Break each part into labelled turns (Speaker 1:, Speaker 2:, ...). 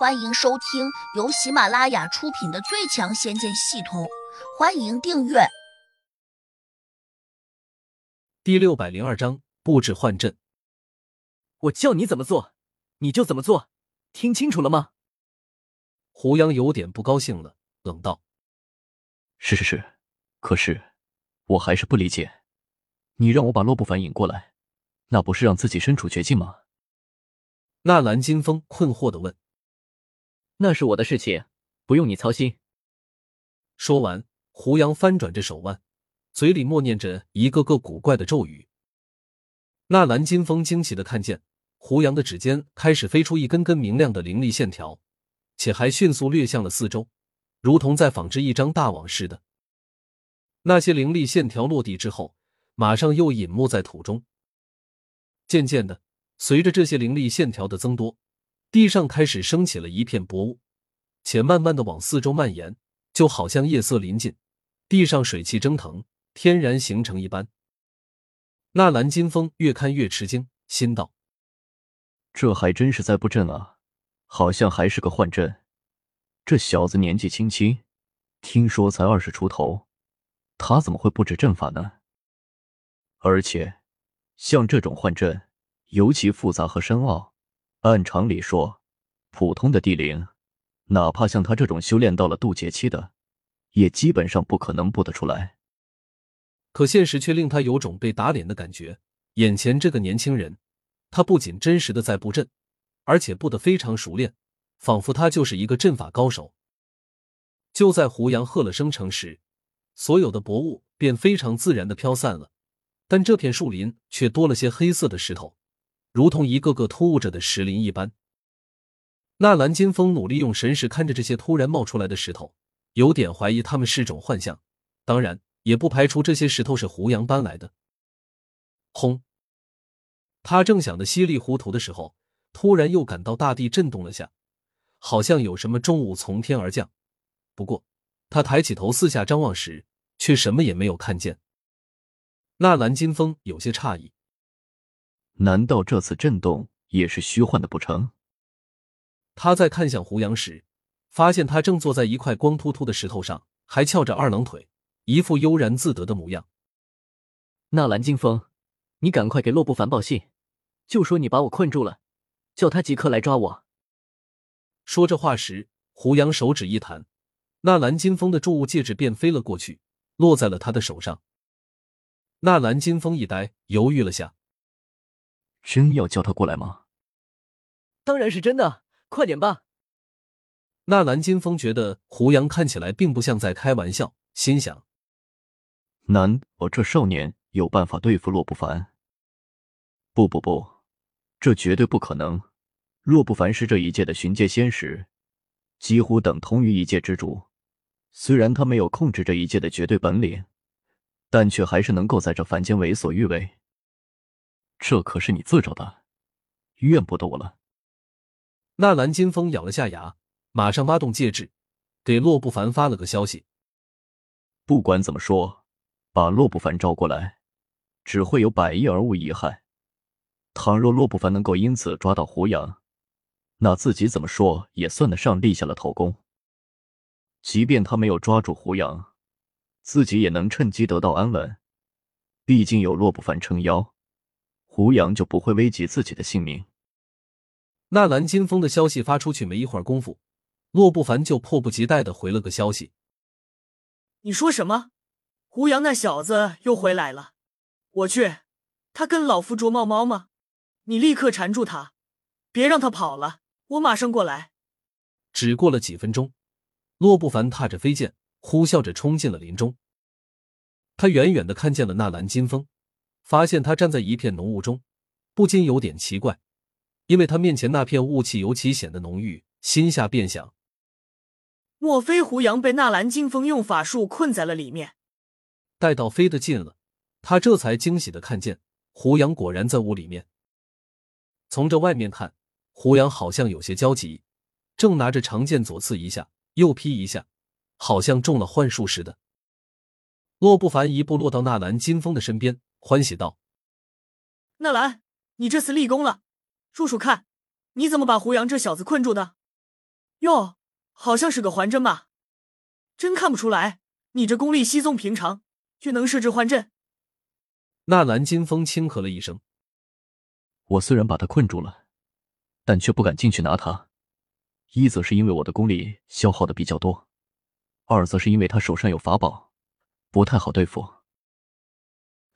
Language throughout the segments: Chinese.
Speaker 1: 欢迎收听由喜马拉雅出品的《最强仙剑系统》，欢迎订阅。
Speaker 2: 第六百零二章布置幻阵。
Speaker 3: 我叫你怎么做，你就怎么做，听清楚了吗？
Speaker 2: 胡杨有点不高兴了，冷道：“
Speaker 4: 是是是，可是我还是不理解，你让我把洛不凡引过来，那不是让自己身处绝境吗？”
Speaker 2: 纳兰金风困惑的问。
Speaker 3: 那是我的事情，不用你操心。
Speaker 2: 说完，胡杨翻转着手腕，嘴里默念着一个个古怪的咒语。纳兰金风惊奇的看见，胡杨的指尖开始飞出一根根明亮的灵力线条，且还迅速掠向了四周，如同在纺织一张大网似的。那些灵力线条落地之后，马上又隐没在土中。渐渐的，随着这些灵力线条的增多。地上开始升起了一片薄雾，且慢慢的往四周蔓延，就好像夜色临近，地上水汽蒸腾，天然形成一般。纳兰金风越看越吃惊，心道：“
Speaker 4: 这还真是在布阵啊，好像还是个幻阵。这小子年纪轻轻，听说才二十出头，他怎么会布置阵法呢？而且，像这种幻阵，尤其复杂和深奥。”按常理说，普通的地灵，哪怕像他这种修炼到了渡劫期的，也基本上不可能布得出来。
Speaker 2: 可现实却令他有种被打脸的感觉。眼前这个年轻人，他不仅真实的在布阵，而且布得非常熟练，仿佛他就是一个阵法高手。就在胡杨喝了声成时，所有的薄雾便非常自然的飘散了，但这片树林却多了些黑色的石头。如同一个个突兀着的石林一般，纳兰金风努力用神识看着这些突然冒出来的石头，有点怀疑他们是种幻象，当然也不排除这些石头是胡杨搬来的。轰！他正想的稀里糊涂的时候，突然又感到大地震动了下，好像有什么重物从天而降。不过，他抬起头四下张望时，却什么也没有看见。纳兰金风有些诧异。
Speaker 4: 难道这次震动也是虚幻的不成？
Speaker 2: 他在看向胡杨时，发现他正坐在一块光秃秃的石头上，还翘着二郎腿，一副悠然自得的模样。
Speaker 3: 纳兰金风，你赶快给洛不凡报信，就说你把我困住了，叫他即刻来抓我。
Speaker 2: 说这话时，胡杨手指一弹，纳兰金风的铸物戒指便飞了过去，落在了他的手上。纳兰金风一呆，犹豫了下。
Speaker 4: 真要叫他过来吗？
Speaker 3: 当然是真的，快点吧。
Speaker 2: 纳兰金风觉得胡杨看起来并不像在开玩笑，心想：
Speaker 4: 难道这少年有办法对付洛不凡？不不不，这绝对不可能。洛不凡是这一界的巡界仙使，几乎等同于一界之主。虽然他没有控制这一界的绝对本领，但却还是能够在这凡间为所欲为。这可是你自找的，怨不得我了。
Speaker 2: 纳兰金风咬了下牙，马上挖动戒指，给洛不凡发了个消息。
Speaker 4: 不管怎么说，把洛不凡招过来，只会有百益而无一害。倘若洛不凡能够因此抓到胡杨，那自己怎么说也算得上立下了头功。即便他没有抓住胡杨，自己也能趁机得到安稳。毕竟有洛不凡撑腰。胡杨就不会危及自己的性命。
Speaker 2: 纳兰金风的消息发出去没一会儿功夫，洛不凡就迫不及待的回了个消息：“
Speaker 5: 你说什么？胡杨那小子又回来了？我去，他跟老夫捉猫猫吗？你立刻缠住他，别让他跑了，我马上过来。”
Speaker 2: 只过了几分钟，洛不凡踏着飞剑，呼啸着冲进了林中。他远远的看见了纳兰金风。发现他站在一片浓雾中，不禁有点奇怪，因为他面前那片雾气尤其显得浓郁，心下便想：
Speaker 5: 莫非胡杨被纳兰金风用法术困在了里面？
Speaker 2: 待到飞得近了，他这才惊喜的看见胡杨果然在雾里面。从这外面看，胡杨好像有些焦急，正拿着长剑左刺一下，右劈一下，好像中了幻术似的。洛不凡一步落到纳兰金风的身边。欢喜道：“
Speaker 5: 纳兰，你这次立功了。叔叔看，你怎么把胡杨这小子困住的？”哟，好像是个环阵吧？真看不出来，你这功力稀松平常，却能设置幻阵。
Speaker 2: 纳兰金风轻咳了一声：“
Speaker 4: 我虽然把他困住了，但却不敢进去拿他。一则是因为我的功力消耗的比较多，二则是因为他手上有法宝，不太好对付。”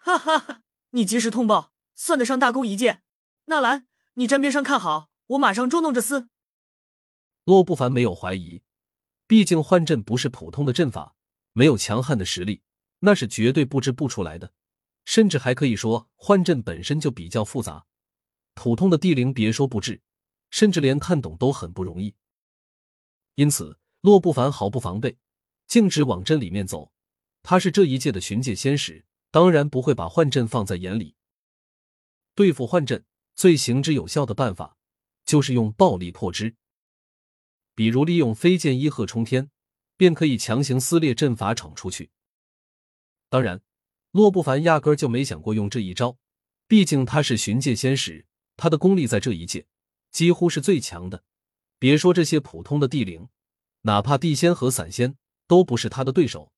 Speaker 5: 哈哈哈！你及时通报，算得上大功一件。纳兰，你站边上看好，我马上捉弄这厮。
Speaker 2: 洛不凡没有怀疑，毕竟幻阵不是普通的阵法，没有强悍的实力，那是绝对布置不出来的。甚至还可以说，幻阵本身就比较复杂，普通的地灵别说布置，甚至连看懂都很不容易。因此，洛不凡毫不防备，径直往阵里面走。他是这一届的巡界仙使，当然不会把幻阵放在眼里。对付幻阵，最行之有效的办法就是用暴力破之。比如利用飞剑一鹤冲天，便可以强行撕裂阵法闯出去。当然，洛不凡压根就没想过用这一招，毕竟他是寻界仙使，他的功力在这一界几乎是最强的。别说这些普通的地灵，哪怕地仙和散仙都不是他的对手。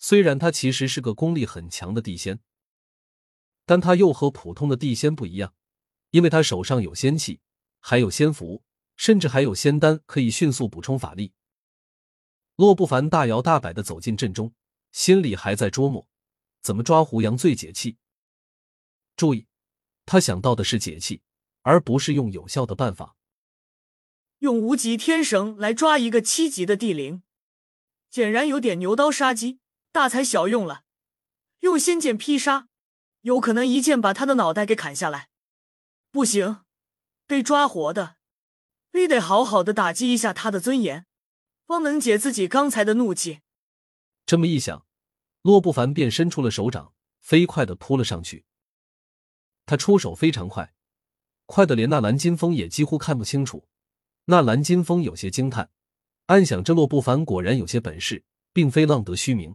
Speaker 2: 虽然他其实是个功力很强的地仙，但他又和普通的地仙不一样，因为他手上有仙气，还有仙符。甚至还有仙丹可以迅速补充法力。洛不凡大摇大摆的走进阵中，心里还在琢磨怎么抓胡杨最解气。注意，他想到的是解气，而不是用有效的办法。
Speaker 5: 用无极天绳来抓一个七级的地灵，显然有点牛刀杀鸡，大材小用了。用仙剑劈杀，有可能一剑把他的脑袋给砍下来。不行，被抓活的。必得好好的打击一下他的尊严，方能解自己刚才的怒气。
Speaker 2: 这么一想，洛不凡便伸出了手掌，飞快的扑了上去。他出手非常快，快的连那蓝金风也几乎看不清楚。那蓝金风有些惊叹，暗想这洛不凡果然有些本事，并非浪得虚名。